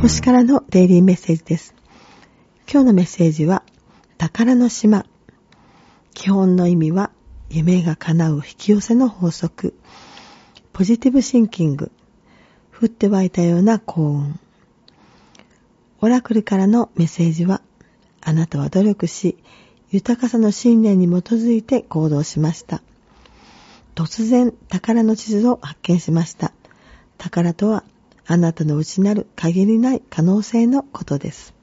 星からのデイリーメッセージです。今日のメッセージは、宝の島。基本の意味は、夢が叶う引き寄せの法則。ポジティブシンキング。降って湧いたような幸運。オラクルからのメッセージは、あなたは努力し、豊かさの信念に基づいて行動しました。突然、宝の地図を発見しました。宝とは、あなたの内なる限りない可能性のことです。